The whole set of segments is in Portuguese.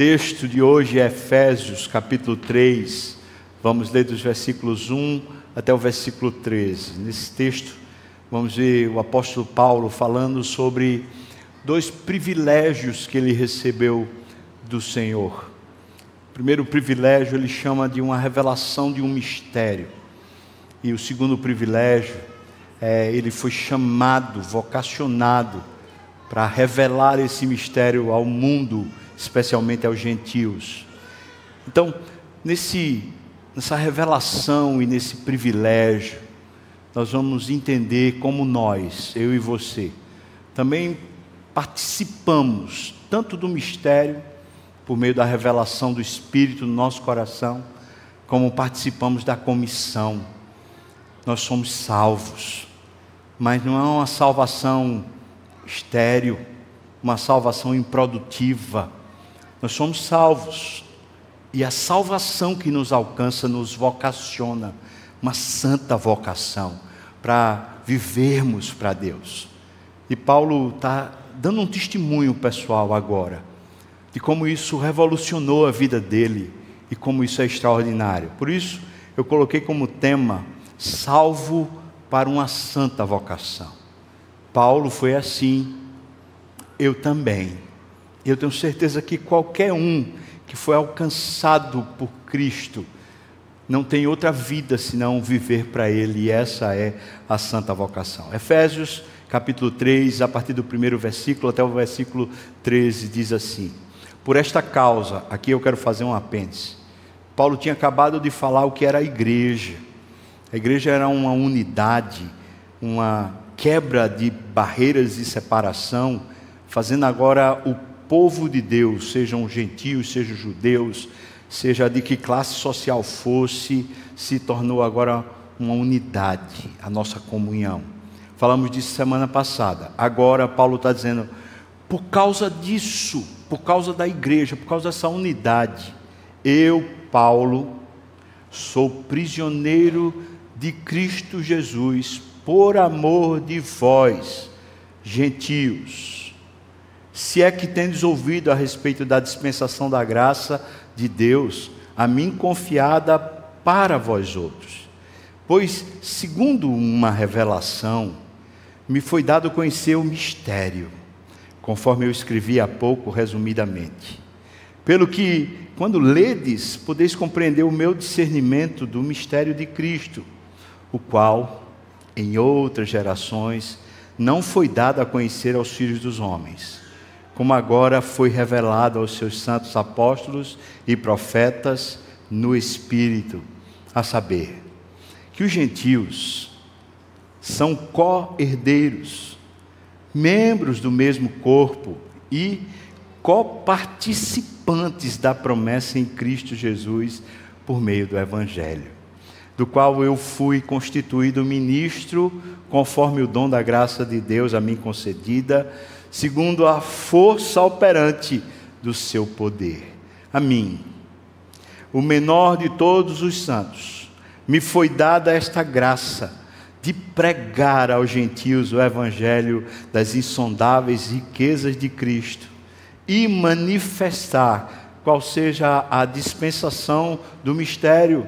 texto de hoje é Efésios, capítulo 3. Vamos ler dos versículos 1 até o versículo 13. Nesse texto, vamos ver o apóstolo Paulo falando sobre dois privilégios que ele recebeu do Senhor. O primeiro privilégio ele chama de uma revelação de um mistério. E o segundo privilégio é ele foi chamado, vocacionado para revelar esse mistério ao mundo especialmente aos gentios. Então, nesse, nessa revelação e nesse privilégio, nós vamos entender como nós, eu e você, também participamos tanto do mistério, por meio da revelação do Espírito no nosso coração, como participamos da comissão. Nós somos salvos, mas não é uma salvação estéril, uma salvação improdutiva nós somos salvos. E a salvação que nos alcança nos vocaciona, uma santa vocação, para vivermos para Deus. E Paulo está dando um testemunho pessoal agora, de como isso revolucionou a vida dele e como isso é extraordinário. Por isso, eu coloquei como tema: salvo para uma santa vocação. Paulo foi assim, eu também. Eu tenho certeza que qualquer um que foi alcançado por Cristo não tem outra vida senão viver para Ele, e essa é a santa vocação. Efésios capítulo 3, a partir do primeiro versículo até o versículo 13, diz assim: Por esta causa, aqui eu quero fazer um apêndice. Paulo tinha acabado de falar o que era a igreja. A igreja era uma unidade, uma quebra de barreiras e separação, fazendo agora o povo de Deus, sejam gentios, sejam judeus, seja de que classe social fosse, se tornou agora uma unidade, a nossa comunhão. Falamos disso semana passada. Agora Paulo está dizendo, por causa disso, por causa da igreja, por causa dessa unidade, eu, Paulo, sou prisioneiro de Cristo Jesus, por amor de vós, gentios se é que tendes ouvido a respeito da dispensação da graça de Deus, a mim confiada para vós outros. Pois, segundo uma revelação, me foi dado conhecer o mistério, conforme eu escrevi há pouco resumidamente. Pelo que, quando ledes, podeis compreender o meu discernimento do mistério de Cristo, o qual, em outras gerações, não foi dado a conhecer aos filhos dos homens como agora foi revelado aos seus santos apóstolos e profetas no Espírito, a saber, que os gentios são co-herdeiros, membros do mesmo corpo e coparticipantes da promessa em Cristo Jesus por meio do Evangelho, do qual eu fui constituído ministro conforme o dom da graça de Deus a mim concedida segundo a força operante do seu poder. A mim, o menor de todos os santos, me foi dada esta graça de pregar aos gentios o evangelho das insondáveis riquezas de Cristo e manifestar qual seja a dispensação do mistério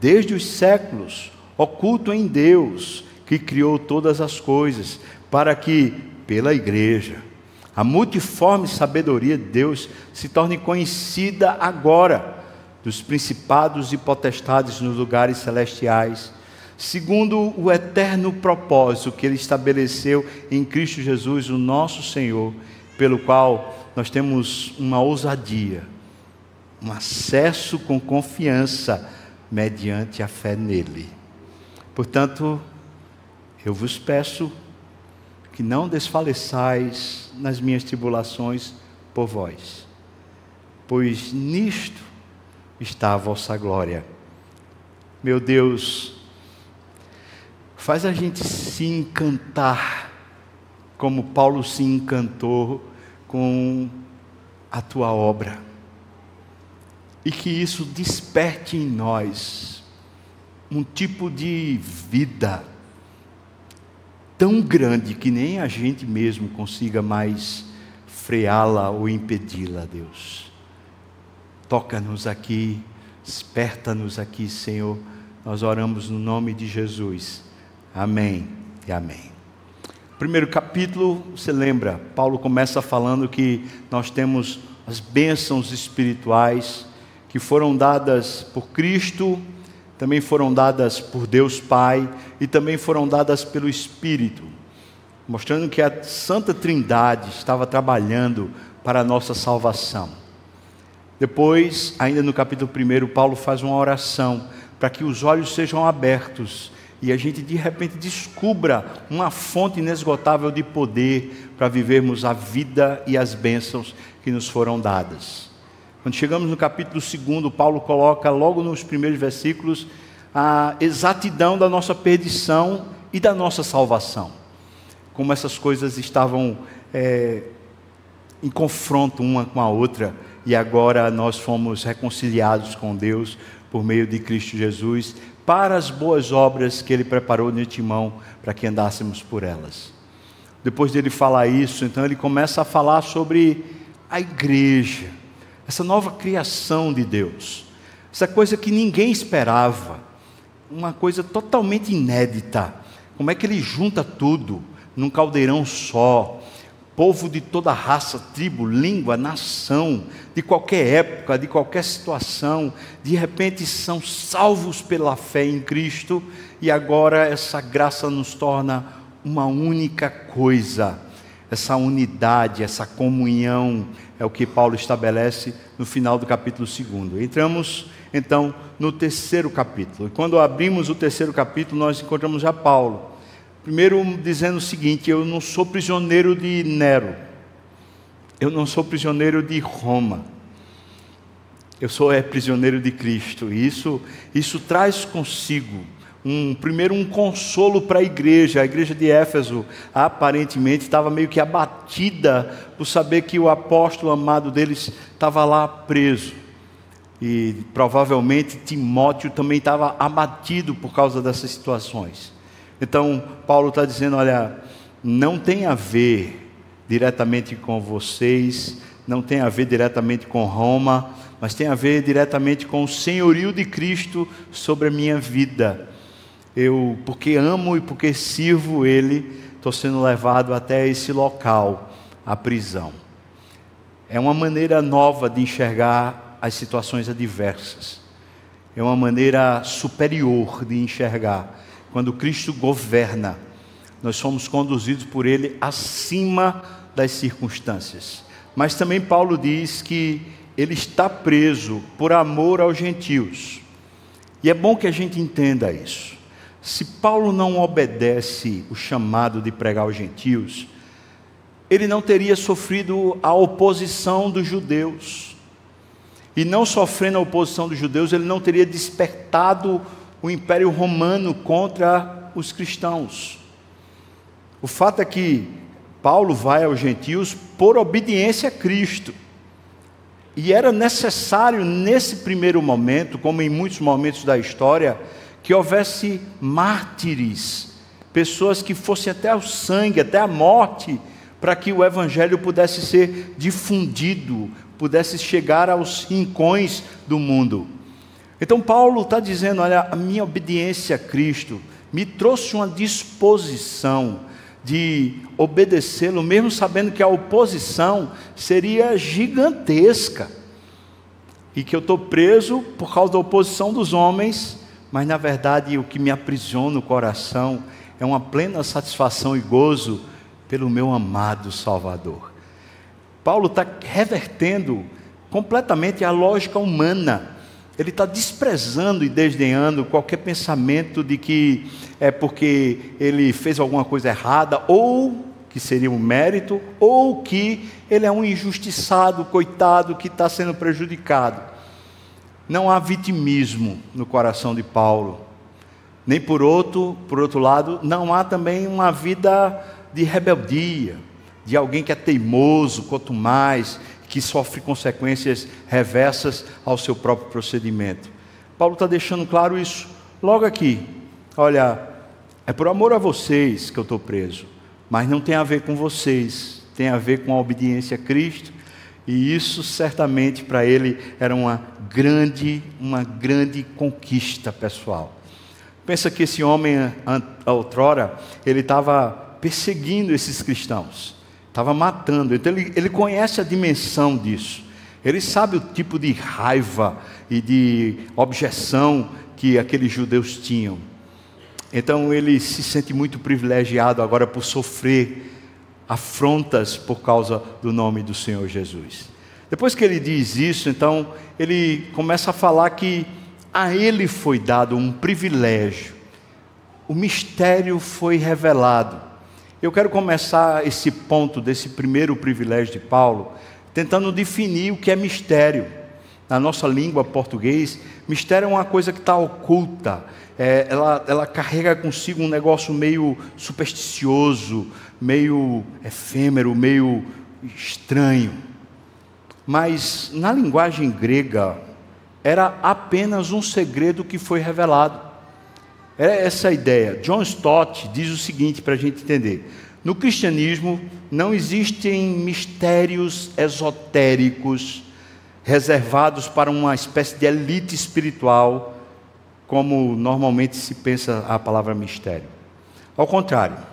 desde os séculos oculto em Deus, que criou todas as coisas, para que pela igreja. A multiforme sabedoria de Deus se torne conhecida agora dos principados e potestades nos lugares celestiais, segundo o eterno propósito que ele estabeleceu em Cristo Jesus, o nosso Senhor, pelo qual nós temos uma ousadia, um acesso com confiança mediante a fé nele. Portanto, eu vos peço que não desfaleçais nas minhas tribulações por vós, pois nisto está a vossa glória. Meu Deus, faz a gente se encantar, como Paulo se encantou com a tua obra, e que isso desperte em nós um tipo de vida tão grande que nem a gente mesmo consiga mais freá-la ou impedi-la, Deus. toca-nos aqui, desperta-nos aqui, Senhor. Nós oramos no nome de Jesus. Amém e amém. Primeiro capítulo, você lembra, Paulo começa falando que nós temos as bênçãos espirituais que foram dadas por Cristo, também foram dadas por Deus Pai e também foram dadas pelo Espírito, mostrando que a Santa Trindade estava trabalhando para a nossa salvação. Depois, ainda no capítulo 1, Paulo faz uma oração para que os olhos sejam abertos e a gente de repente descubra uma fonte inesgotável de poder para vivermos a vida e as bênçãos que nos foram dadas. Quando chegamos no capítulo 2, Paulo coloca logo nos primeiros versículos a exatidão da nossa perdição e da nossa salvação. Como essas coisas estavam é, em confronto uma com a outra e agora nós fomos reconciliados com Deus por meio de Cristo Jesus para as boas obras que Ele preparou de timão para que andássemos por elas. Depois dele falar isso, então ele começa a falar sobre a igreja, essa nova criação de Deus, essa coisa que ninguém esperava, uma coisa totalmente inédita. Como é que ele junta tudo num caldeirão só? Povo de toda raça, tribo, língua, nação, de qualquer época, de qualquer situação, de repente são salvos pela fé em Cristo e agora essa graça nos torna uma única coisa essa unidade, essa comunhão, é o que Paulo estabelece no final do capítulo 2. Entramos então no terceiro capítulo. E quando abrimos o terceiro capítulo, nós encontramos já Paulo. Primeiro dizendo o seguinte: Eu não sou prisioneiro de Nero, eu não sou prisioneiro de Roma, eu sou é, prisioneiro de Cristo. E isso, isso traz consigo um primeiro um consolo para a igreja. A igreja de Éfeso aparentemente estava meio que abatida por saber que o apóstolo amado deles estava lá preso. E provavelmente Timóteo também estava abatido por causa dessas situações. Então, Paulo está dizendo: olha, não tem a ver diretamente com vocês, não tem a ver diretamente com Roma, mas tem a ver diretamente com o senhorio de Cristo sobre a minha vida eu, porque amo e porque sirvo Ele, estou sendo levado até esse local, a prisão. É uma maneira nova de enxergar as situações adversas. É uma maneira superior de enxergar. Quando Cristo governa, nós somos conduzidos por Ele acima das circunstâncias. Mas também Paulo diz que ele está preso por amor aos gentios. E é bom que a gente entenda isso. Se Paulo não obedece o chamado de pregar aos gentios, ele não teria sofrido a oposição dos judeus. E não sofrendo a oposição dos judeus, ele não teria despertado o Império Romano contra os cristãos. O fato é que Paulo vai aos gentios por obediência a Cristo. E era necessário, nesse primeiro momento, como em muitos momentos da história, que houvesse mártires, pessoas que fossem até o sangue, até a morte, para que o evangelho pudesse ser difundido, pudesse chegar aos rincões do mundo. Então Paulo está dizendo: olha, a minha obediência a Cristo me trouxe uma disposição de obedecê-lo, mesmo sabendo que a oposição seria gigantesca e que eu estou preso por causa da oposição dos homens mas na verdade o que me aprisiona o coração é uma plena satisfação e gozo pelo meu amado Salvador. Paulo está revertendo completamente a lógica humana. Ele está desprezando e desdenhando qualquer pensamento de que é porque ele fez alguma coisa errada, ou que seria um mérito, ou que ele é um injustiçado, coitado, que está sendo prejudicado. Não há vitimismo no coração de Paulo. Nem por outro, por outro lado, não há também uma vida de rebeldia, de alguém que é teimoso, quanto mais, que sofre consequências reversas ao seu próprio procedimento. Paulo está deixando claro isso logo aqui. Olha, é por amor a vocês que eu estou preso, mas não tem a ver com vocês, tem a ver com a obediência a Cristo E isso certamente para ele era uma grande, uma grande conquista pessoal. Pensa que esse homem, outrora, ele estava perseguindo esses cristãos, estava matando. Então ele, ele conhece a dimensão disso. Ele sabe o tipo de raiva e de objeção que aqueles judeus tinham. Então ele se sente muito privilegiado agora por sofrer afrontas por causa do nome do Senhor Jesus. Depois que ele diz isso, então, ele começa a falar que a ele foi dado um privilégio, o mistério foi revelado. Eu quero começar esse ponto desse primeiro privilégio de Paulo, tentando definir o que é mistério. Na nossa língua português, mistério é uma coisa que está oculta, é, ela, ela carrega consigo um negócio meio supersticioso, meio efêmero, meio estranho. Mas na linguagem grega, era apenas um segredo que foi revelado. Era essa a ideia. John Stott diz o seguinte para a gente entender: no cristianismo não existem mistérios esotéricos reservados para uma espécie de elite espiritual, como normalmente se pensa a palavra mistério. Ao contrário,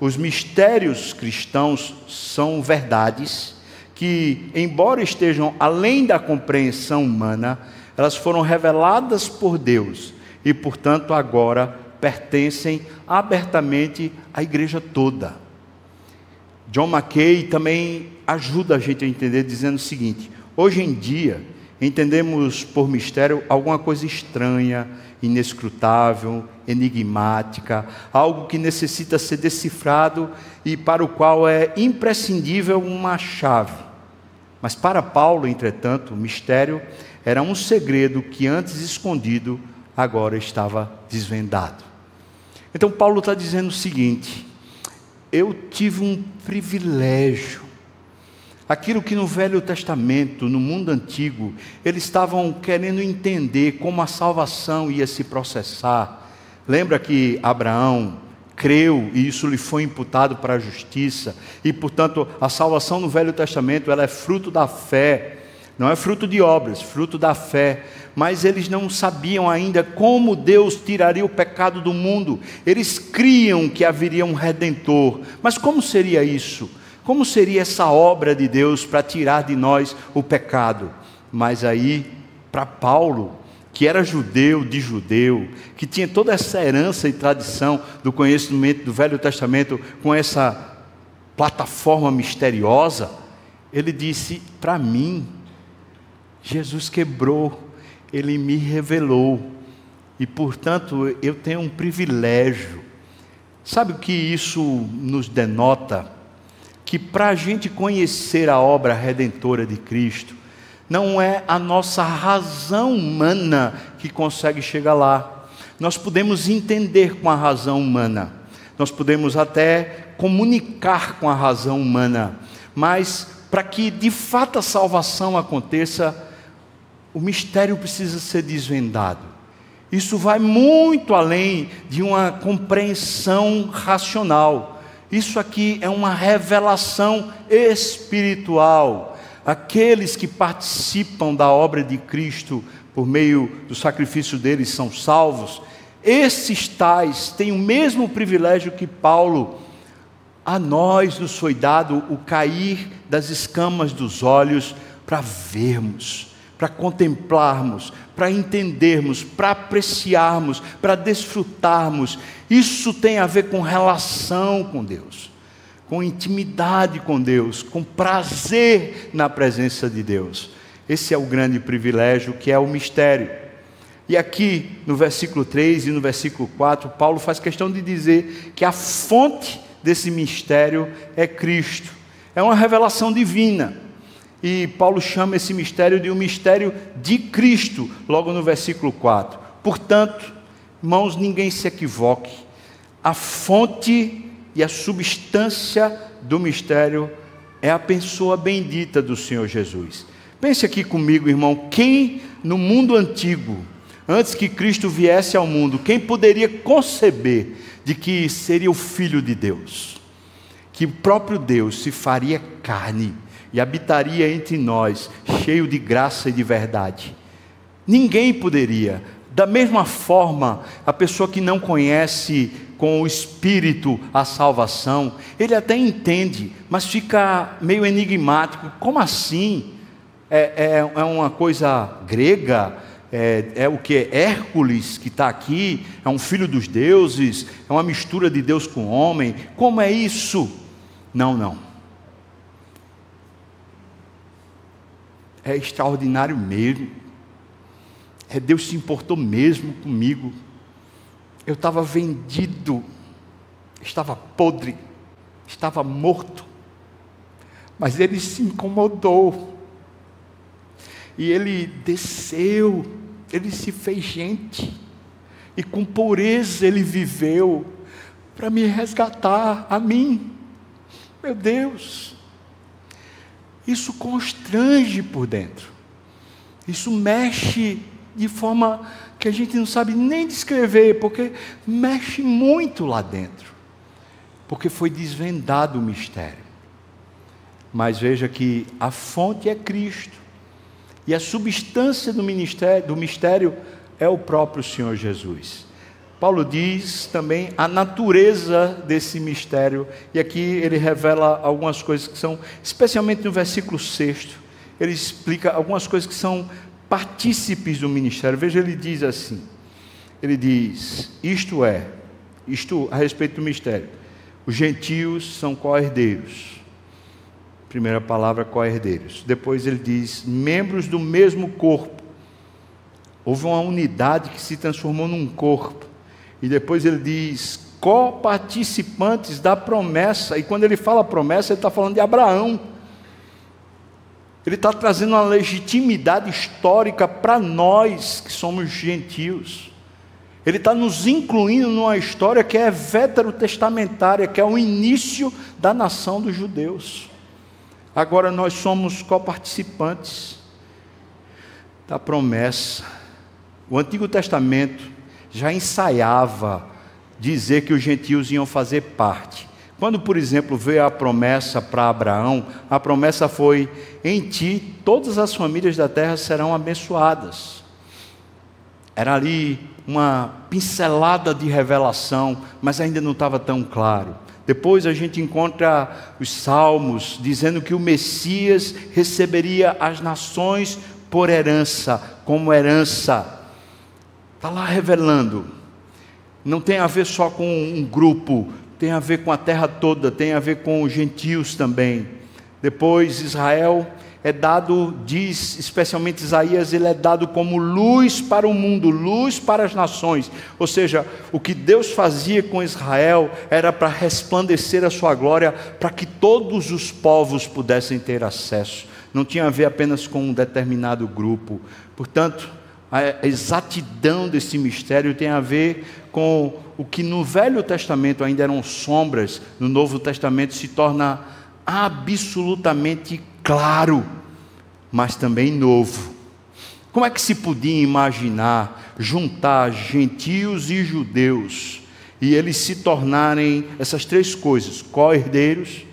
os mistérios cristãos são verdades que, embora estejam além da compreensão humana, elas foram reveladas por Deus e, portanto, agora pertencem abertamente à igreja toda. John Mackay também ajuda a gente a entender dizendo o seguinte: hoje em dia entendemos por mistério alguma coisa estranha, inescrutável, enigmática, algo que necessita ser decifrado e para o qual é imprescindível uma chave. Mas para Paulo, entretanto, o mistério era um segredo que antes escondido, agora estava desvendado. Então, Paulo está dizendo o seguinte: eu tive um privilégio. Aquilo que no Velho Testamento, no mundo antigo, eles estavam querendo entender como a salvação ia se processar, Lembra que Abraão creu e isso lhe foi imputado para a justiça, e portanto a salvação no Velho Testamento ela é fruto da fé, não é fruto de obras, fruto da fé. Mas eles não sabiam ainda como Deus tiraria o pecado do mundo. Eles criam que haveria um redentor. Mas como seria isso? Como seria essa obra de Deus para tirar de nós o pecado? Mas aí, para Paulo, que era judeu de judeu, que tinha toda essa herança e tradição do conhecimento do Velho Testamento com essa plataforma misteriosa, ele disse: Para mim, Jesus quebrou, ele me revelou, e portanto eu tenho um privilégio. Sabe o que isso nos denota? Que para a gente conhecer a obra redentora de Cristo, não é a nossa razão humana que consegue chegar lá. Nós podemos entender com a razão humana, nós podemos até comunicar com a razão humana, mas para que de fato a salvação aconteça, o mistério precisa ser desvendado. Isso vai muito além de uma compreensão racional. Isso aqui é uma revelação espiritual Aqueles que participam da obra de Cristo por meio do sacrifício deles são salvos. Esses tais têm o mesmo privilégio que Paulo. A nós nos foi dado o cair das escamas dos olhos para vermos, para contemplarmos, para entendermos, para apreciarmos, para desfrutarmos. Isso tem a ver com relação com Deus com intimidade com Deus, com prazer na presença de Deus. Esse é o grande privilégio que é o mistério. E aqui no versículo 3 e no versículo 4, Paulo faz questão de dizer que a fonte desse mistério é Cristo. É uma revelação divina. E Paulo chama esse mistério de um mistério de Cristo, logo no versículo 4. Portanto, irmãos, ninguém se equivoque. A fonte e a substância do mistério é a pessoa bendita do Senhor Jesus. Pense aqui comigo, irmão, quem no mundo antigo, antes que Cristo viesse ao mundo, quem poderia conceber de que seria o Filho de Deus? Que o próprio Deus se faria carne e habitaria entre nós, cheio de graça e de verdade. Ninguém poderia. Da mesma forma, a pessoa que não conhece com o Espírito a salvação, ele até entende, mas fica meio enigmático. Como assim? É, é, é uma coisa grega? É, é, o que? Hércules que está aqui? É um filho dos deuses? É uma mistura de Deus com homem? Como é isso? Não, não. É extraordinário mesmo. É Deus se importou mesmo comigo. Eu estava vendido, estava podre, estava morto, mas Ele se incomodou, e Ele desceu, Ele se fez gente, e com pureza Ele viveu, para me resgatar a mim, meu Deus, isso constrange por dentro, isso mexe de forma que a gente não sabe nem descrever, porque mexe muito lá dentro, porque foi desvendado o mistério. Mas veja que a fonte é Cristo, e a substância do, ministério, do mistério é o próprio Senhor Jesus. Paulo diz também a natureza desse mistério, e aqui ele revela algumas coisas que são, especialmente no versículo 6, ele explica algumas coisas que são partícipes do ministério. Veja, ele diz assim: ele diz, isto é, isto a respeito do mistério, os gentios são co-herdeiros. Primeira palavra, co-herdeiros. Depois ele diz, membros do mesmo corpo. Houve uma unidade que se transformou num corpo. E depois ele diz, coparticipantes da promessa. E quando ele fala promessa, ele está falando de Abraão. Ele está trazendo uma legitimidade histórica para nós que somos gentios. Ele está nos incluindo numa história que é veterotestamentária, que é o início da nação dos judeus. Agora nós somos coparticipantes da promessa. O Antigo Testamento já ensaiava dizer que os gentios iam fazer parte. Quando, por exemplo, veio a promessa para Abraão, a promessa foi: em ti todas as famílias da terra serão abençoadas. Era ali uma pincelada de revelação, mas ainda não estava tão claro. Depois a gente encontra os salmos dizendo que o Messias receberia as nações por herança, como herança. Está lá revelando. Não tem a ver só com um grupo, tem a ver com a terra toda, tem a ver com os gentios também. Depois, Israel é dado, diz especialmente Isaías, ele é dado como luz para o mundo, luz para as nações. Ou seja, o que Deus fazia com Israel era para resplandecer a sua glória, para que todos os povos pudessem ter acesso. Não tinha a ver apenas com um determinado grupo. Portanto, a exatidão desse mistério tem a ver com o que no Velho Testamento ainda eram sombras, no Novo Testamento se torna absolutamente claro, mas também novo. Como é que se podia imaginar juntar gentios e judeus e eles se tornarem essas três coisas: co-herdeiros,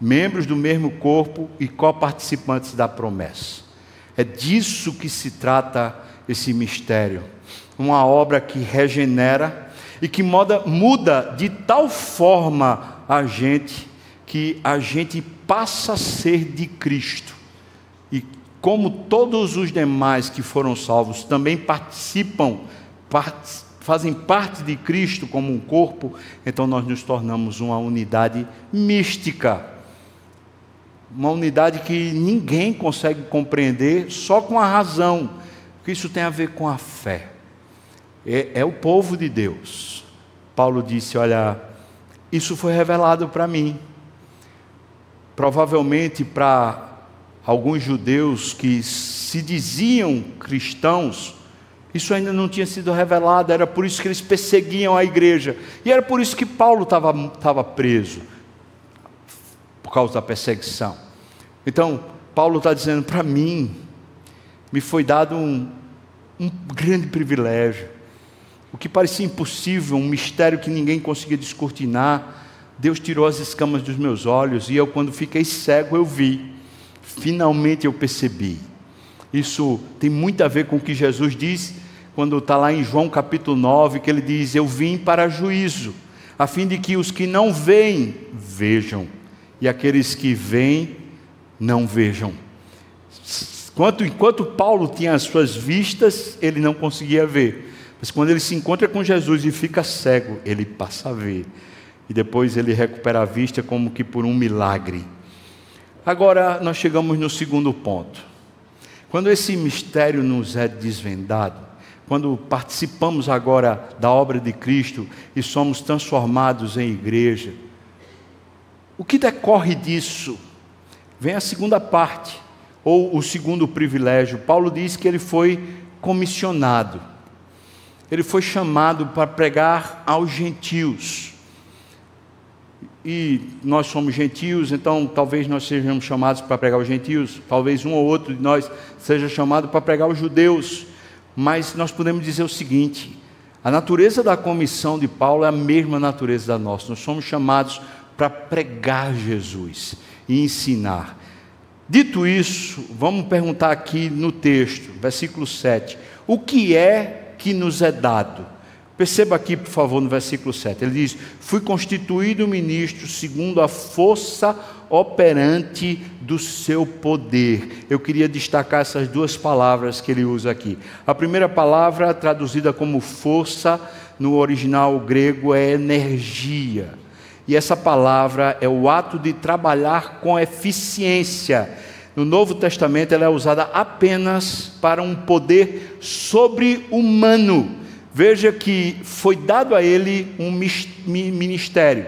membros do mesmo corpo e co-participantes da promessa? É disso que se trata esse mistério. Uma obra que regenera e que muda, muda de tal forma a gente que a gente passa a ser de Cristo. E como todos os demais que foram salvos também participam, part, fazem parte de Cristo como um corpo, então nós nos tornamos uma unidade mística. Uma unidade que ninguém consegue compreender só com a razão, que isso tem a ver com a fé. É, é o povo de Deus. Paulo disse: Olha, isso foi revelado para mim provavelmente para alguns judeus que se diziam cristãos, isso ainda não tinha sido revelado, era por isso que eles perseguiam a igreja, e era por isso que Paulo estava preso, por causa da perseguição. Então, Paulo está dizendo: para mim, me foi dado um, um grande privilégio, o que parecia impossível, um mistério que ninguém conseguia descortinar, Deus tirou as escamas dos meus olhos e eu, quando fiquei cego, eu vi. Finalmente eu percebi. Isso tem muito a ver com o que Jesus diz quando está lá em João capítulo 9, que ele diz: Eu vim para juízo, a fim de que os que não veem, vejam, e aqueles que veem, não vejam. Enquanto, enquanto Paulo tinha as suas vistas, ele não conseguia ver. Mas quando ele se encontra com Jesus e fica cego, ele passa a ver. E depois ele recupera a vista como que por um milagre. Agora nós chegamos no segundo ponto. Quando esse mistério nos é desvendado, quando participamos agora da obra de Cristo e somos transformados em igreja, o que decorre disso? Vem a segunda parte, ou o segundo privilégio. Paulo diz que ele foi comissionado, ele foi chamado para pregar aos gentios. E nós somos gentios, então talvez nós sejamos chamados para pregar aos gentios, talvez um ou outro de nós seja chamado para pregar aos judeus. Mas nós podemos dizer o seguinte: a natureza da comissão de Paulo é a mesma natureza da nossa. Nós somos chamados para pregar Jesus e ensinar. Dito isso, vamos perguntar aqui no texto, versículo 7. O que é que nos é dado? Perceba aqui, por favor, no versículo 7. Ele diz: Fui constituído ministro segundo a força operante do seu poder. Eu queria destacar essas duas palavras que ele usa aqui. A primeira palavra, traduzida como força, no original grego, é energia. E essa palavra é o ato de trabalhar com eficiência. No Novo Testamento ela é usada apenas para um poder sobre-humano. Veja que foi dado a ele um ministério,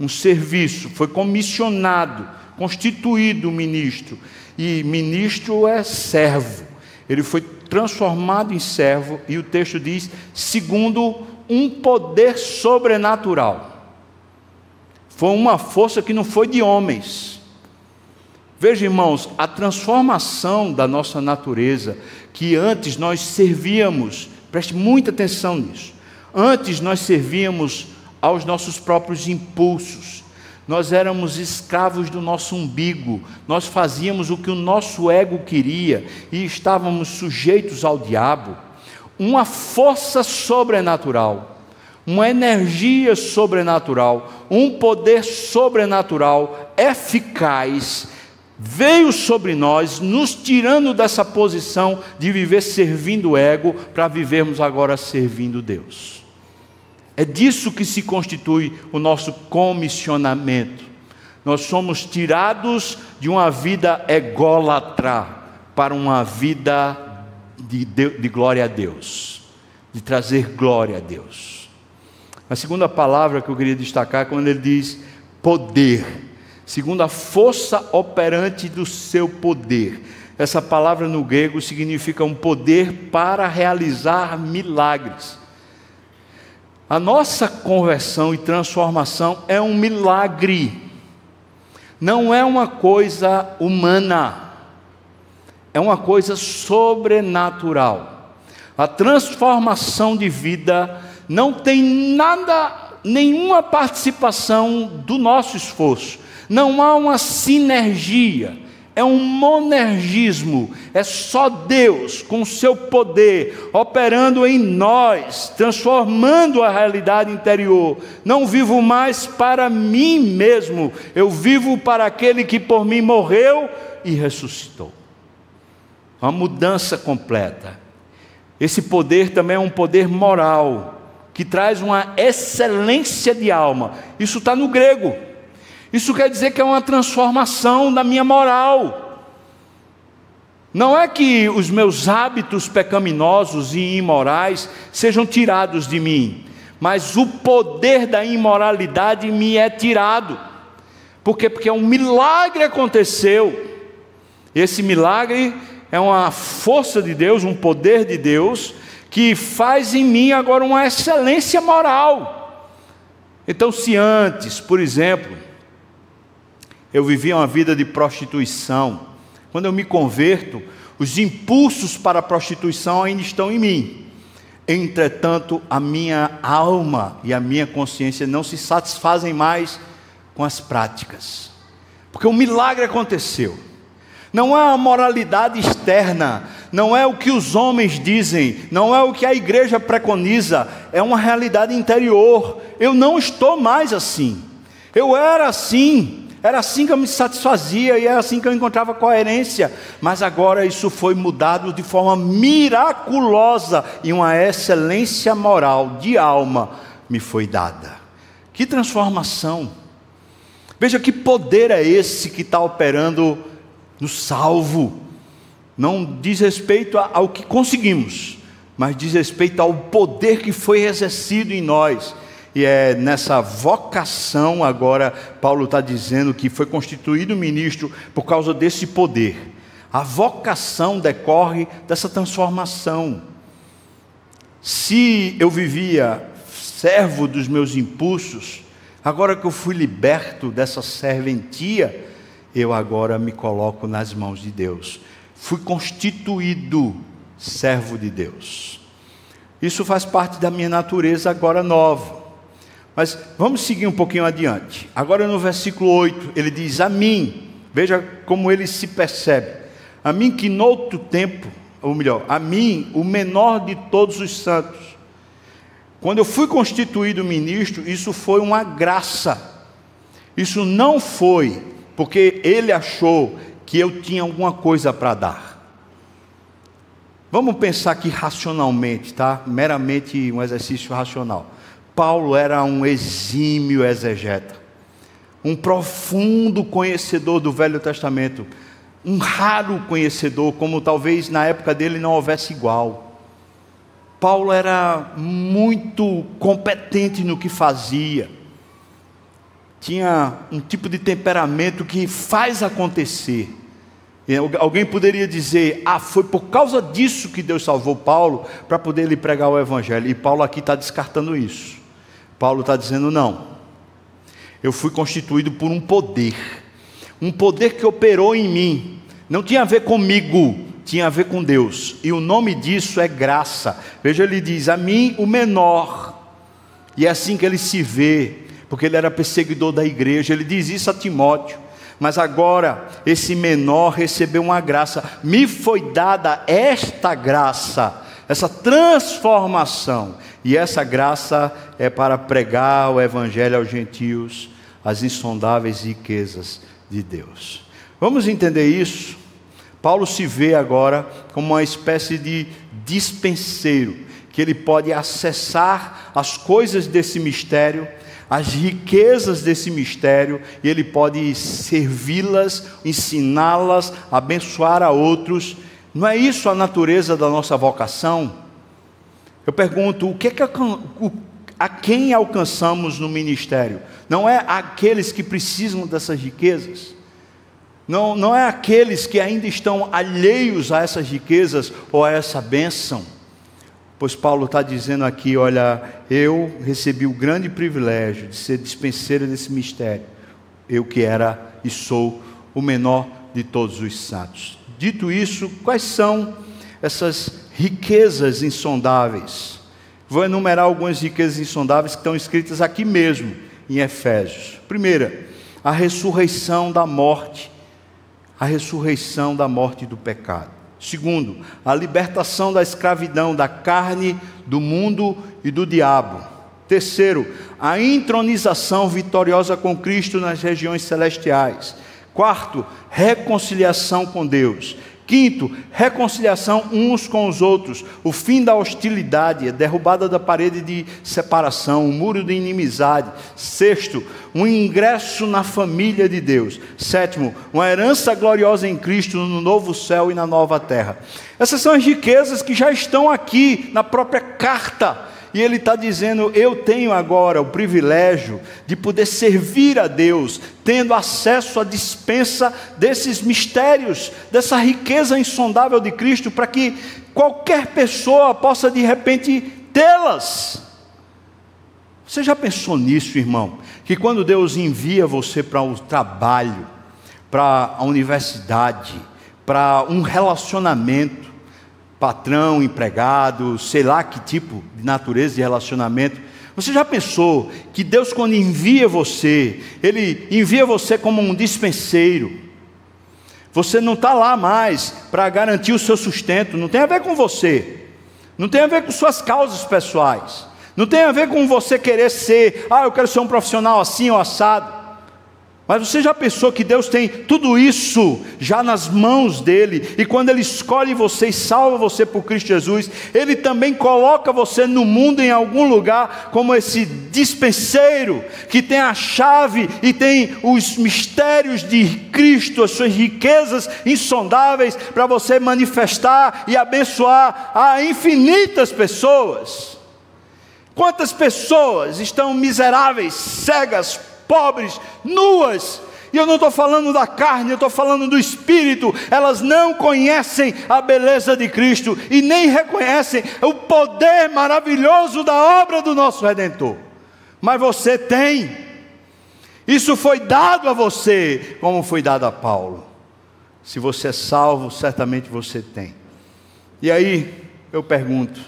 um serviço, foi comissionado, constituído ministro. E ministro é servo. Ele foi transformado em servo, e o texto diz, segundo um poder sobrenatural. Foi uma força que não foi de homens. Veja, irmãos, a transformação da nossa natureza, que antes nós servíamos, preste muita atenção nisso. Antes nós servíamos aos nossos próprios impulsos. Nós éramos escravos do nosso umbigo, nós fazíamos o que o nosso ego queria e estávamos sujeitos ao diabo. Uma força sobrenatural uma energia sobrenatural, um poder sobrenatural eficaz veio sobre nós, nos tirando dessa posição de viver servindo o ego para vivermos agora servindo Deus. É disso que se constitui o nosso comissionamento. Nós somos tirados de uma vida ególatra para uma vida de, de, de glória a Deus, de trazer glória a Deus. A segunda palavra que eu queria destacar é quando ele diz poder, segundo a força operante do seu poder. Essa palavra no grego significa um poder para realizar milagres. A nossa conversão e transformação é um milagre, não é uma coisa humana, é uma coisa sobrenatural. A transformação de vida não tem nada, nenhuma participação do nosso esforço, não há uma sinergia, é um monergismo, é só Deus com seu poder operando em nós, transformando a realidade interior. Não vivo mais para mim mesmo, eu vivo para aquele que por mim morreu e ressuscitou. Uma mudança completa. Esse poder também é um poder moral que traz uma excelência de alma. Isso está no grego. Isso quer dizer que é uma transformação da minha moral. Não é que os meus hábitos pecaminosos e imorais sejam tirados de mim, mas o poder da imoralidade me é tirado. Por quê? Porque um milagre aconteceu. Esse milagre é uma força de Deus, um poder de Deus, que faz em mim agora uma excelência moral. Então, se antes, por exemplo, eu vivia uma vida de prostituição, quando eu me converto, os impulsos para a prostituição ainda estão em mim. Entretanto, a minha alma e a minha consciência não se satisfazem mais com as práticas, porque um milagre aconteceu. Não é a moralidade externa, não é o que os homens dizem, não é o que a igreja preconiza, é uma realidade interior. Eu não estou mais assim. Eu era assim, era assim que eu me satisfazia e era assim que eu encontrava coerência, mas agora isso foi mudado de forma miraculosa e uma excelência moral de alma me foi dada. Que transformação! Veja que poder é esse que está operando no salvo. Não diz respeito ao que conseguimos, mas diz respeito ao poder que foi exercido em nós e é nessa vocação agora, Paulo está dizendo que foi constituído ministro por causa desse poder. A vocação decorre dessa transformação. Se eu vivia servo dos meus impulsos, agora que eu fui liberto dessa serventia, eu agora me coloco nas mãos de Deus. Fui constituído servo de Deus. Isso faz parte da minha natureza agora nova. Mas vamos seguir um pouquinho adiante. Agora no versículo 8, ele diz: A mim, veja como ele se percebe. A mim que noutro tempo, ou melhor, a mim, o menor de todos os santos. Quando eu fui constituído ministro, isso foi uma graça. Isso não foi porque ele achou que eu tinha alguma coisa para dar. Vamos pensar aqui racionalmente, tá? Meramente um exercício racional. Paulo era um exímio exegeta, um profundo conhecedor do Velho Testamento, um raro conhecedor, como talvez na época dele não houvesse igual. Paulo era muito competente no que fazia, tinha um tipo de temperamento que faz acontecer. Alguém poderia dizer, ah, foi por causa disso que Deus salvou Paulo, para poder lhe pregar o Evangelho. E Paulo aqui está descartando isso. Paulo está dizendo: não, eu fui constituído por um poder, um poder que operou em mim, não tinha a ver comigo, tinha a ver com Deus, e o nome disso é graça. Veja, ele diz: a mim, o menor, e é assim que ele se vê, porque ele era perseguidor da igreja, ele diz isso a Timóteo. Mas agora, esse menor recebeu uma graça, me foi dada esta graça, essa transformação, e essa graça é para pregar o Evangelho aos gentios, as insondáveis riquezas de Deus. Vamos entender isso? Paulo se vê agora como uma espécie de dispenseiro, que ele pode acessar as coisas desse mistério, as riquezas desse mistério, e ele pode servi-las, ensiná-las, abençoar a outros. Não é isso a natureza da nossa vocação? Eu pergunto, o que é que a quem alcançamos no ministério? Não é aqueles que precisam dessas riquezas? Não, não é aqueles que ainda estão alheios a essas riquezas ou a essa bênção? Pois Paulo está dizendo aqui: olha, eu recebi o grande privilégio de ser dispenseiro desse mistério, eu que era e sou o menor de todos os santos. Dito isso, quais são essas riquezas insondáveis. Vou enumerar algumas riquezas insondáveis que estão escritas aqui mesmo, em Efésios. Primeira, a ressurreição da morte, a ressurreição da morte e do pecado. Segundo, a libertação da escravidão da carne, do mundo e do diabo. Terceiro, a intronização vitoriosa com Cristo nas regiões celestiais. Quarto, reconciliação com Deus. Quinto, reconciliação uns com os outros, o fim da hostilidade, a derrubada da parede de separação, o muro de inimizade. Sexto, um ingresso na família de Deus. Sétimo, uma herança gloriosa em Cristo no novo céu e na nova terra. Essas são as riquezas que já estão aqui na própria carta e ele está dizendo: Eu tenho agora o privilégio de poder servir a Deus, tendo acesso à dispensa desses mistérios, dessa riqueza insondável de Cristo, para que qualquer pessoa possa de repente tê-las. Você já pensou nisso, irmão? Que quando Deus envia você para o trabalho, para a universidade, para um relacionamento, patrão, empregado, sei lá que tipo de natureza de relacionamento. Você já pensou que Deus, quando envia você, Ele envia você como um dispenseiro? Você não está lá mais para garantir o seu sustento, não tem a ver com você, não tem a ver com suas causas pessoais, não tem a ver com você querer ser, ah, eu quero ser um profissional assim ou assado. Mas você já pensou que Deus tem tudo isso já nas mãos dele, e quando ele escolhe você e salva você por Cristo Jesus, ele também coloca você no mundo em algum lugar como esse dispenseiro que tem a chave e tem os mistérios de Cristo, as suas riquezas insondáveis para você manifestar e abençoar a infinitas pessoas. Quantas pessoas estão miseráveis, cegas, pobres, nuas. E eu não estou falando da carne, eu estou falando do espírito. Elas não conhecem a beleza de Cristo e nem reconhecem o poder maravilhoso da obra do nosso Redentor. Mas você tem. Isso foi dado a você, como foi dado a Paulo. Se você é salvo, certamente você tem. E aí eu pergunto: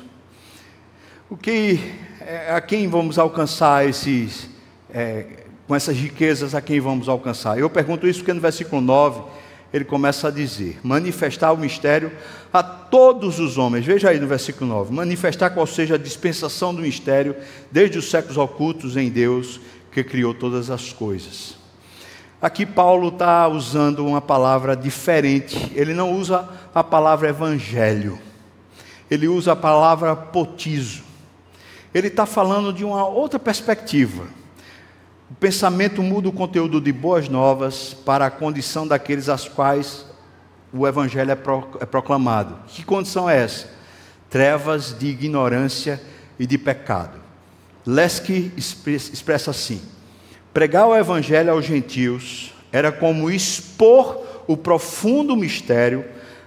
o que, é, a quem vamos alcançar esses é, com essas riquezas a quem vamos alcançar? Eu pergunto isso porque no versículo 9 ele começa a dizer: manifestar o mistério a todos os homens. Veja aí no versículo 9: manifestar qual seja a dispensação do mistério desde os séculos ocultos em Deus que criou todas as coisas. Aqui Paulo está usando uma palavra diferente, ele não usa a palavra evangelho, ele usa a palavra potizo. Ele está falando de uma outra perspectiva. O pensamento muda o conteúdo de boas novas para a condição daqueles às quais o evangelho é, é proclamado. Que condição é essa? Trevas de ignorância e de pecado. Leske expressa assim: pregar o evangelho aos gentios era como expor o profundo mistério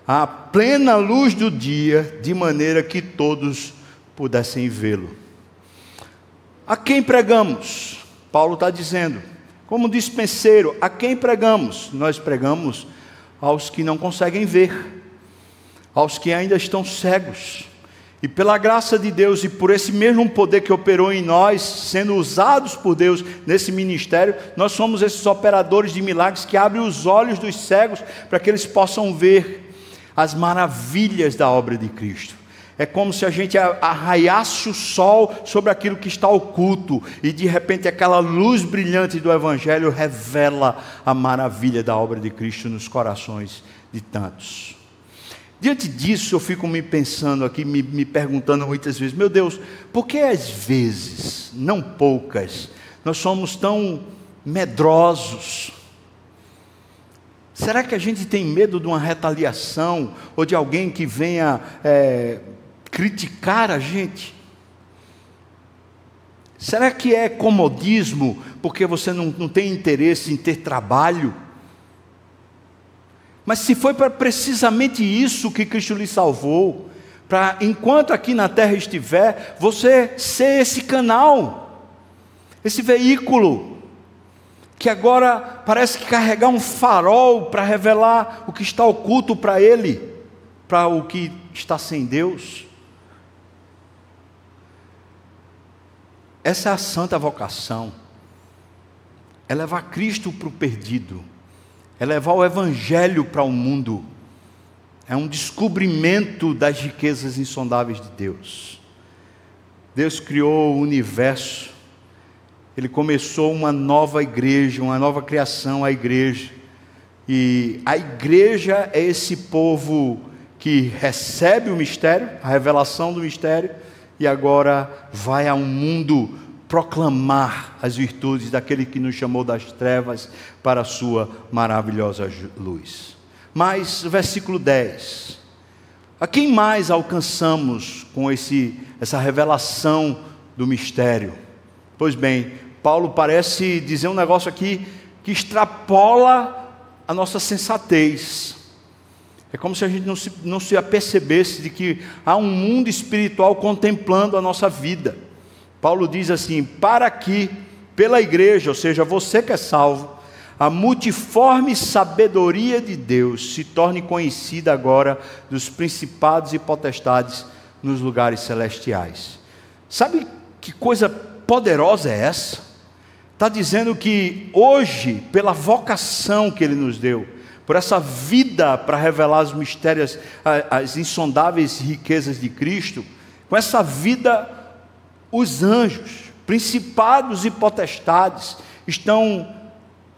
à plena luz do dia, de maneira que todos pudessem vê-lo. A quem pregamos? Paulo está dizendo, como dispenseiro, a quem pregamos? Nós pregamos aos que não conseguem ver, aos que ainda estão cegos. E pela graça de Deus e por esse mesmo poder que operou em nós, sendo usados por Deus nesse ministério, nós somos esses operadores de milagres que abrem os olhos dos cegos para que eles possam ver as maravilhas da obra de Cristo. É como se a gente arraiasse o sol sobre aquilo que está oculto, e de repente aquela luz brilhante do Evangelho revela a maravilha da obra de Cristo nos corações de tantos. Diante disso, eu fico me pensando aqui, me, me perguntando muitas vezes: meu Deus, por que às vezes, não poucas, nós somos tão medrosos? Será que a gente tem medo de uma retaliação ou de alguém que venha é, criticar a gente? Será que é comodismo porque você não, não tem interesse em ter trabalho? Mas se foi para precisamente isso que Cristo lhe salvou, para enquanto aqui na terra estiver, você ser esse canal, esse veículo, que agora parece que carregar um farol para revelar o que está oculto para ele, para o que está sem Deus. Essa é a santa vocação. É levar Cristo para o perdido. É levar o Evangelho para o mundo. É um descobrimento das riquezas insondáveis de Deus. Deus criou o universo. Ele começou uma nova igreja, uma nova criação, a igreja. E a igreja é esse povo que recebe o mistério, a revelação do mistério, e agora vai ao mundo proclamar as virtudes daquele que nos chamou das trevas para a sua maravilhosa luz. Mas, versículo 10. A quem mais alcançamos com esse, essa revelação do mistério? Pois bem, Paulo parece dizer um negócio aqui que extrapola a nossa sensatez. É como se a gente não se, não se apercebesse de que há um mundo espiritual contemplando a nossa vida. Paulo diz assim: para que, pela igreja, ou seja, você que é salvo, a multiforme sabedoria de Deus se torne conhecida agora dos principados e potestades nos lugares celestiais. Sabe que coisa poderosa é essa? Está dizendo que hoje, pela vocação que Ele nos deu, por essa vida vida para revelar os mistérios, as insondáveis riquezas de Cristo, com essa vida, os anjos, principados e potestades, estão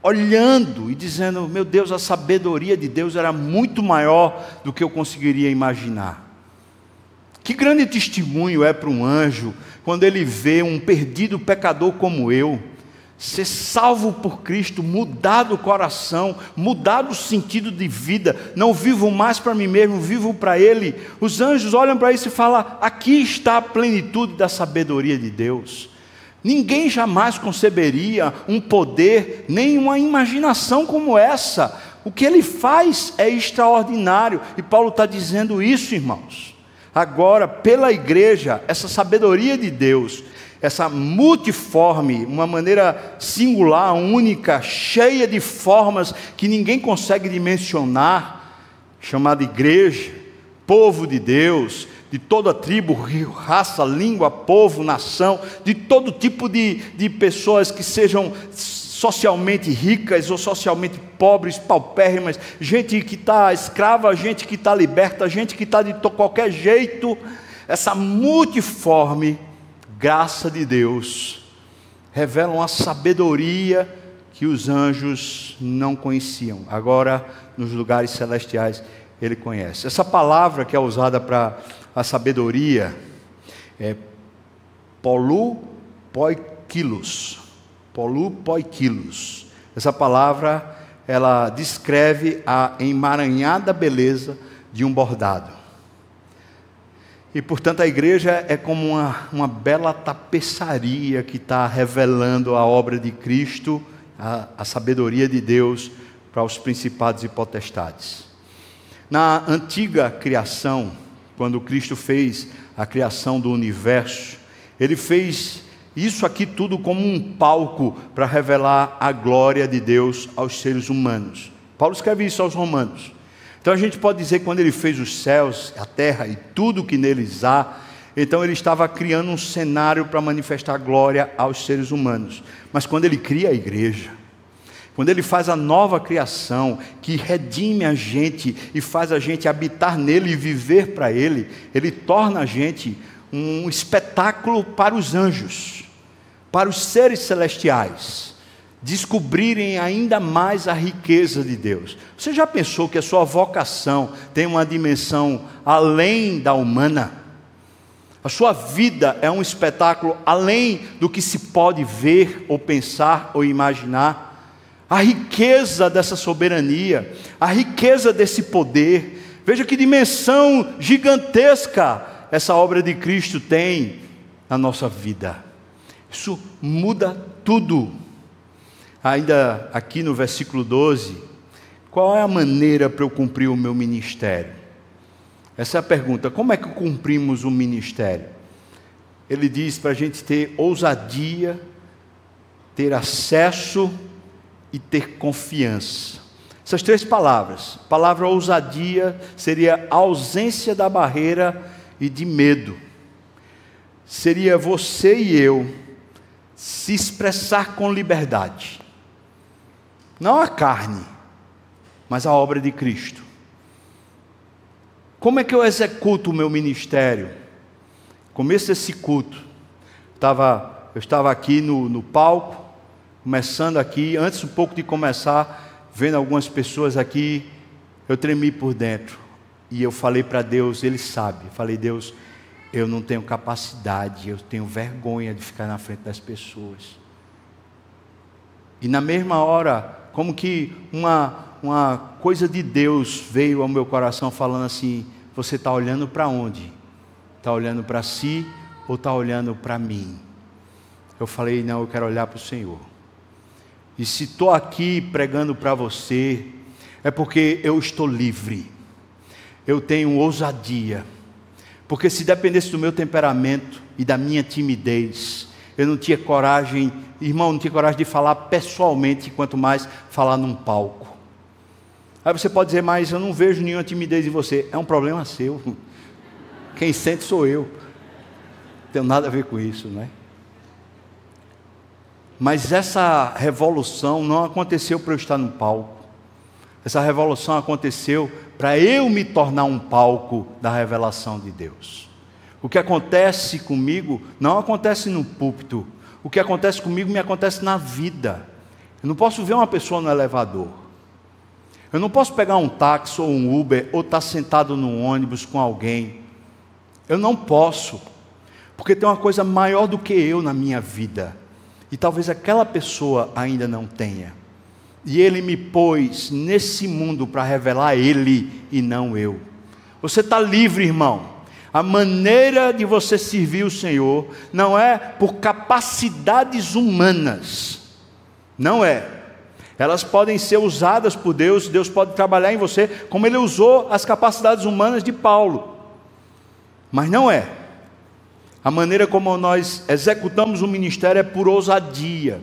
olhando e dizendo: Meu Deus, a sabedoria de Deus era muito maior do que eu conseguiria imaginar. Que grande testemunho é para um anjo quando ele vê um perdido pecador como eu ser salvo por Cristo, mudar o coração, mudar o sentido de vida, não vivo mais para mim mesmo, vivo para Ele. Os anjos olham para isso e falam: aqui está a plenitude da sabedoria de Deus. Ninguém jamais conceberia um poder, nem uma imaginação como essa. O que ele faz é extraordinário, e Paulo está dizendo isso, irmãos. Agora, pela igreja, essa sabedoria de Deus, essa multiforme, uma maneira singular, única, cheia de formas que ninguém consegue dimensionar, chamada igreja, povo de Deus, de toda tribo, raça, língua, povo, nação, de todo tipo de, de pessoas que sejam socialmente ricas ou socialmente pobres, paupérrimas, gente que está escrava, gente que está liberta, gente que está de qualquer jeito, essa multiforme graça de Deus revela uma sabedoria que os anjos não conheciam. Agora, nos lugares celestiais, ele conhece. Essa palavra que é usada para a sabedoria é polu poikilos. Polu poikilos. Essa palavra ela descreve a emaranhada beleza de um bordado. E portanto a igreja é como uma, uma bela tapeçaria que está revelando a obra de Cristo, a, a sabedoria de Deus para os principados e potestades. Na antiga criação, quando Cristo fez a criação do universo, ele fez isso aqui tudo como um palco para revelar a glória de Deus aos seres humanos. Paulo escreve isso aos Romanos. Então a gente pode dizer que quando ele fez os céus, a terra e tudo que neles há, então ele estava criando um cenário para manifestar glória aos seres humanos. Mas quando ele cria a igreja, quando ele faz a nova criação, que redime a gente e faz a gente habitar nele e viver para ele, ele torna a gente um espetáculo para os anjos, para os seres celestiais, descobrirem ainda mais a riqueza de Deus. Você já pensou que a sua vocação tem uma dimensão além da humana? A sua vida é um espetáculo além do que se pode ver ou pensar ou imaginar a riqueza dessa soberania, a riqueza desse poder. Veja que dimensão gigantesca essa obra de Cristo tem na nossa vida. Isso muda tudo. Ainda aqui no versículo 12, qual é a maneira para eu cumprir o meu ministério? Essa é a pergunta: como é que cumprimos o ministério? Ele diz para a gente ter ousadia, ter acesso e ter confiança. Essas três palavras. A palavra ousadia seria ausência da barreira e de medo. Seria você e eu se expressar com liberdade. Não a carne, mas a obra de Cristo. Como é que eu executo o meu ministério? Começo desse culto, estava, eu estava aqui no, no palco, começando aqui, antes um pouco de começar, vendo algumas pessoas aqui, eu tremi por dentro. E eu falei para Deus, Ele sabe. Falei, Deus, eu não tenho capacidade, eu tenho vergonha de ficar na frente das pessoas. E na mesma hora, como que uma, uma coisa de Deus veio ao meu coração falando assim: você está olhando para onde? Está olhando para si ou está olhando para mim? Eu falei: não, eu quero olhar para o Senhor. E se estou aqui pregando para você, é porque eu estou livre, eu tenho ousadia. Porque se dependesse do meu temperamento e da minha timidez, eu não tinha coragem, irmão, não tinha coragem de falar pessoalmente, quanto mais falar num palco. Aí você pode dizer, mas eu não vejo nenhuma timidez em você. É um problema seu. Quem sente sou eu. Não tem nada a ver com isso, não é? Mas essa revolução não aconteceu para eu estar no palco. Essa revolução aconteceu para eu me tornar um palco da revelação de Deus. O que acontece comigo não acontece no púlpito. O que acontece comigo me acontece na vida. Eu não posso ver uma pessoa no elevador. Eu não posso pegar um táxi ou um Uber ou estar sentado num ônibus com alguém. Eu não posso. Porque tem uma coisa maior do que eu na minha vida. E talvez aquela pessoa ainda não tenha. E ele me pôs nesse mundo para revelar ele e não eu. Você está livre, irmão. A maneira de você servir o Senhor não é por capacidades humanas. Não é. Elas podem ser usadas por Deus, Deus pode trabalhar em você, como ele usou as capacidades humanas de Paulo. Mas não é. A maneira como nós executamos o ministério é por ousadia,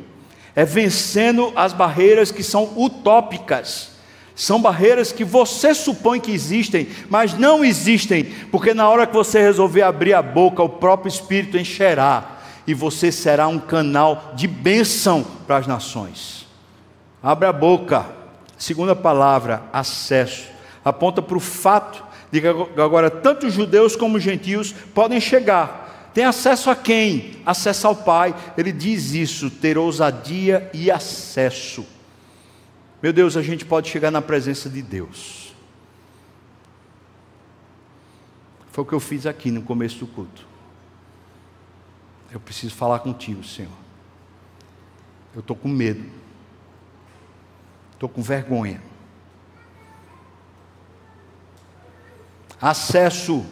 é vencendo as barreiras que são utópicas. São barreiras que você supõe que existem, mas não existem, porque na hora que você resolver abrir a boca, o próprio Espírito encherá e você será um canal de bênção para as nações. Abre a boca. Segunda palavra, acesso. Aponta para o fato de que agora tanto judeus como gentios podem chegar. Tem acesso a quem? Acesso ao Pai. Ele diz isso: ter ousadia e acesso. Meu Deus, a gente pode chegar na presença de Deus. Foi o que eu fiz aqui no começo do culto. Eu preciso falar contigo, Senhor. Eu estou com medo. Estou com vergonha. Acesso.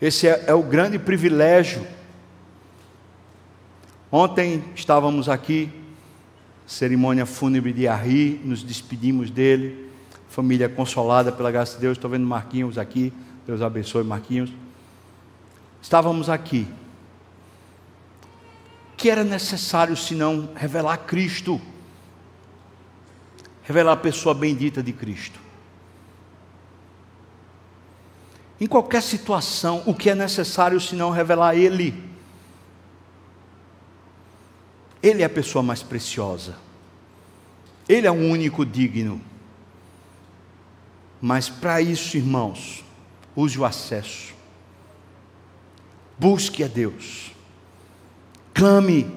Esse é, é o grande privilégio. Ontem estávamos aqui cerimônia fúnebre de Arri, nos despedimos dele, família consolada pela graça de Deus, estou vendo Marquinhos aqui, Deus abençoe Marquinhos. Estávamos aqui. O que era necessário senão revelar Cristo? Revelar a pessoa bendita de Cristo. Em qualquer situação, o que é necessário senão revelar Ele? Ele é a pessoa mais preciosa. Ele é o único digno. Mas para isso, irmãos, use o acesso. Busque a Deus. Clame,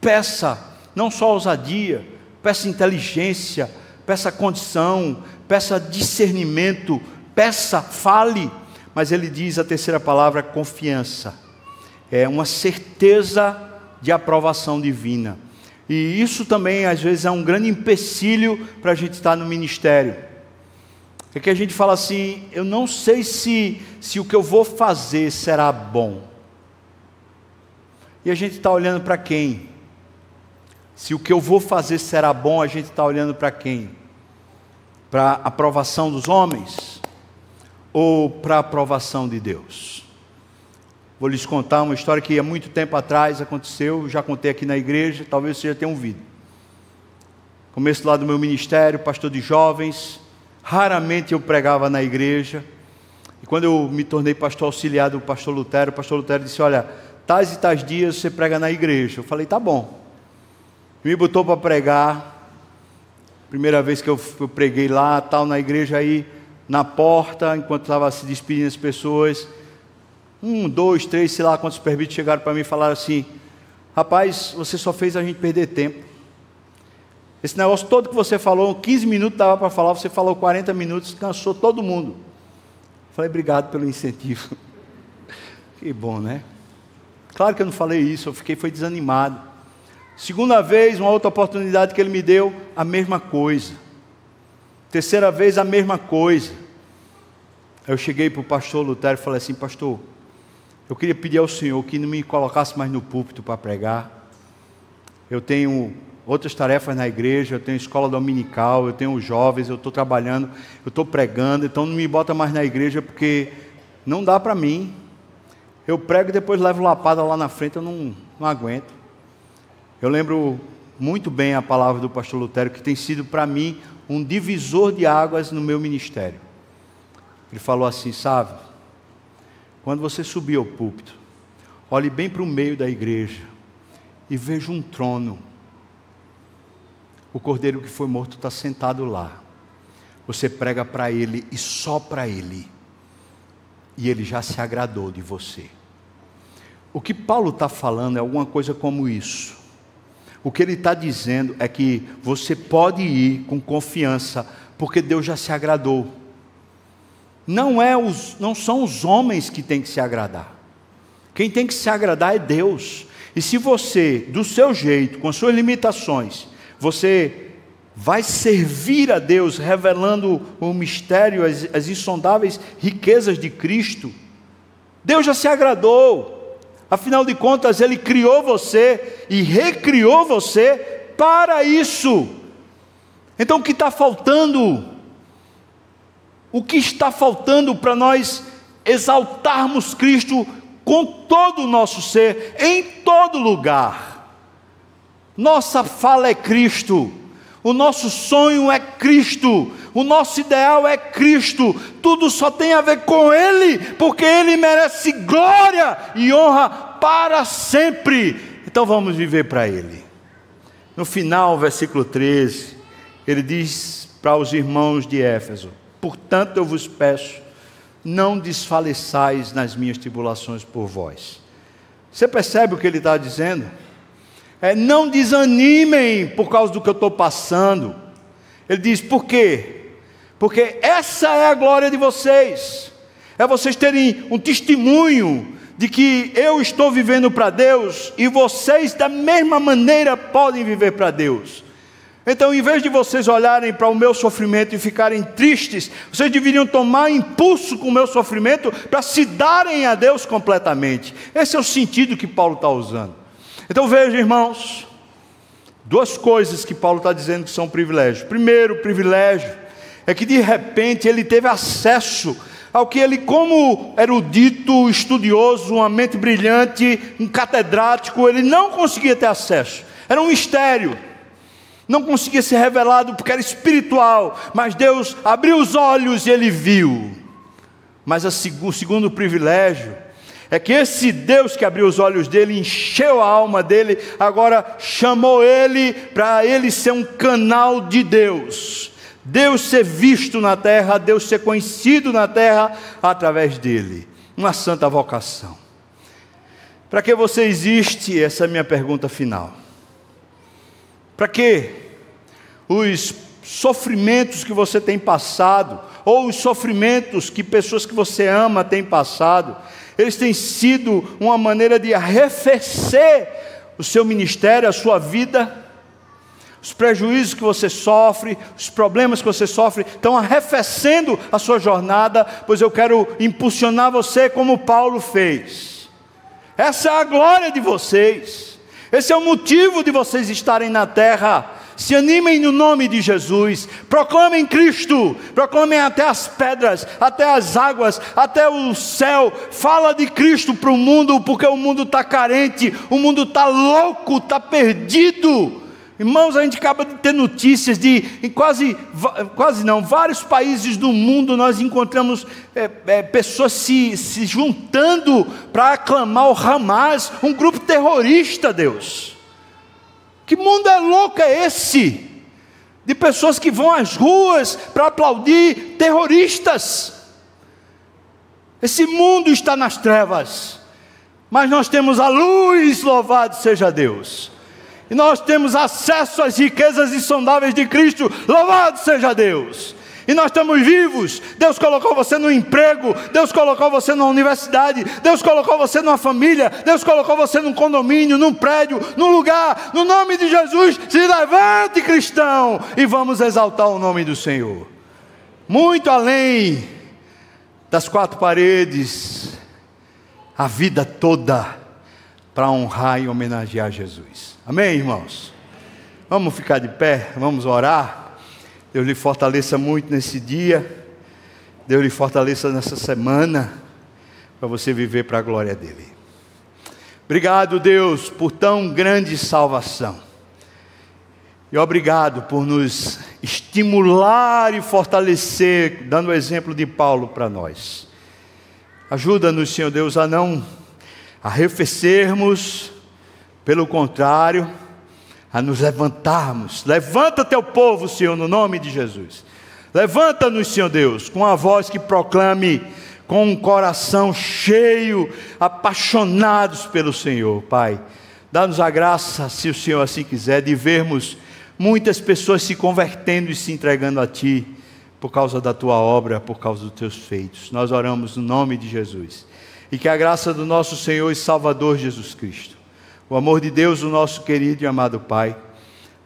peça, não só ousadia, peça inteligência, peça condição, peça discernimento, peça, fale. Mas ele diz a terceira palavra, confiança. É uma certeza de aprovação divina. E isso também, às vezes, é um grande empecilho para a gente estar no ministério. É que a gente fala assim: eu não sei se, se o que eu vou fazer será bom. E a gente está olhando para quem? Se o que eu vou fazer será bom, a gente está olhando para quem? Para a aprovação dos homens? Ou para a aprovação de Deus? Vou lhes contar uma história que há muito tempo atrás aconteceu, já contei aqui na igreja, talvez você já tenha ouvido. Começo lá do meu ministério, pastor de jovens, raramente eu pregava na igreja. E quando eu me tornei pastor auxiliar do pastor Lutero, o pastor Lutero disse: Olha, tais e tais dias você prega na igreja. Eu falei: Tá bom. Me botou para pregar. Primeira vez que eu, eu preguei lá, tal, na igreja aí, na porta, enquanto estava se despedindo as pessoas um, dois, três, sei lá quantos perbitos chegaram para mim e falaram assim: Rapaz, você só fez a gente perder tempo. Esse negócio todo que você falou, 15 minutos dava para falar, você falou 40 minutos, cansou todo mundo. Falei, obrigado pelo incentivo. que bom, né? Claro que eu não falei isso, eu fiquei foi desanimado. Segunda vez, uma outra oportunidade que ele me deu, a mesma coisa. Terceira vez, a mesma coisa. Eu cheguei para o pastor Lutero e falei assim, pastor, eu queria pedir ao Senhor que não me colocasse mais no púlpito para pregar. Eu tenho outras tarefas na igreja, eu tenho escola dominical, eu tenho jovens, eu estou trabalhando, eu estou pregando, então não me bota mais na igreja porque não dá para mim. Eu prego e depois levo lapada lá na frente, eu não, não aguento. Eu lembro muito bem a palavra do pastor Lutero, que tem sido para mim um divisor de águas no meu ministério. Ele falou assim, sabe? Quando você subir ao púlpito, olhe bem para o meio da igreja e veja um trono. O cordeiro que foi morto está sentado lá. você prega para Ele e só para Ele, e Ele já se agradou de você. O que Paulo está falando é alguma coisa como isso. O que ele está dizendo é que você pode ir com confiança, porque Deus já se agradou. Não, é os, não são os homens que têm que se agradar. Quem tem que se agradar é Deus. E se você, do seu jeito, com as suas limitações, você vai servir a Deus, revelando o mistério, as, as insondáveis riquezas de Cristo, Deus já se agradou. Afinal de contas, Ele criou você e recriou você para isso. Então, o que está faltando? O que está faltando para nós exaltarmos Cristo com todo o nosso ser, em todo lugar? Nossa fala é Cristo, o nosso sonho é Cristo, o nosso ideal é Cristo, tudo só tem a ver com Ele, porque Ele merece glória e honra para sempre. Então vamos viver para Ele. No final, versículo 13, ele diz para os irmãos de Éfeso: Portanto, eu vos peço, não desfaleçais nas minhas tribulações por vós. Você percebe o que ele está dizendo? É, não desanimem por causa do que eu estou passando. Ele diz: por quê? porque essa é a glória de vocês, é vocês terem um testemunho de que eu estou vivendo para Deus e vocês, da mesma maneira, podem viver para Deus. Então, em vez de vocês olharem para o meu sofrimento e ficarem tristes, vocês deveriam tomar impulso com o meu sofrimento para se darem a Deus completamente. Esse é o sentido que Paulo está usando. Então, veja, irmãos, duas coisas que Paulo está dizendo que são privilégios. Primeiro, privilégio é que de repente ele teve acesso ao que ele, como erudito, estudioso, uma mente brilhante, um catedrático, ele não conseguia ter acesso. Era um mistério. Não conseguia ser revelado porque era espiritual, mas Deus abriu os olhos e ele viu. Mas o segundo privilégio é que esse Deus que abriu os olhos dele, encheu a alma dele, agora chamou ele para ele ser um canal de Deus Deus ser visto na terra, Deus ser conhecido na terra através dele. Uma santa vocação. Para que você existe? Essa é a minha pergunta final. Para que os sofrimentos que você tem passado, ou os sofrimentos que pessoas que você ama têm passado, eles têm sido uma maneira de arrefecer o seu ministério, a sua vida? os prejuízos que você sofre, os problemas que você sofre, estão arrefecendo a sua jornada, pois eu quero impulsionar você como Paulo fez. Essa é a glória de vocês, esse é o motivo de vocês estarem na terra. Se animem no nome de Jesus, proclamem Cristo, proclamem até as pedras, até as águas, até o céu. Fala de Cristo para o mundo, porque o mundo está carente, o mundo está louco, está perdido Irmãos, a gente acaba de ter notícias de quase, quase não, vários países do mundo nós encontramos é, é, pessoas se, se juntando para aclamar o Hamas, um grupo terrorista, Deus. Que mundo é louco é esse? De pessoas que vão às ruas para aplaudir terroristas. Esse mundo está nas trevas, mas nós temos a luz, louvado seja Deus e nós temos acesso às riquezas insondáveis de Cristo. Louvado seja Deus! E nós estamos vivos. Deus colocou você no emprego, Deus colocou você na universidade, Deus colocou você numa família, Deus colocou você num condomínio, num prédio, num lugar. No nome de Jesus, se levante, cristão, e vamos exaltar o nome do Senhor. Muito além das quatro paredes, a vida toda para honrar e homenagear Jesus. Amém, irmãos? Vamos ficar de pé, vamos orar. Deus lhe fortaleça muito nesse dia. Deus lhe fortaleça nessa semana, para você viver para a glória dele. Obrigado, Deus, por tão grande salvação. E obrigado por nos estimular e fortalecer, dando o exemplo de Paulo para nós. Ajuda-nos, Senhor Deus, a não arrefecermos, pelo contrário, a nos levantarmos. Levanta teu povo, Senhor, no nome de Jesus. Levanta-nos, Senhor Deus, com a voz que proclame, com um coração cheio, apaixonados pelo Senhor, Pai. Dá-nos a graça, se o Senhor assim quiser, de vermos muitas pessoas se convertendo e se entregando a Ti, por causa da Tua obra, por causa dos Teus feitos. Nós oramos no nome de Jesus. E que a graça do nosso Senhor e Salvador Jesus Cristo, o amor de Deus, o nosso querido e amado Pai,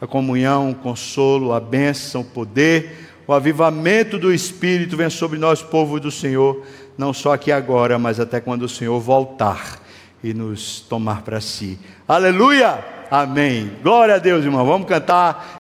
a comunhão, o consolo, a bênção, o poder, o avivamento do Espírito venha sobre nós, povo do Senhor, não só aqui agora, mas até quando o Senhor voltar e nos tomar para si. Aleluia! Amém. Glória a Deus, irmão. Vamos cantar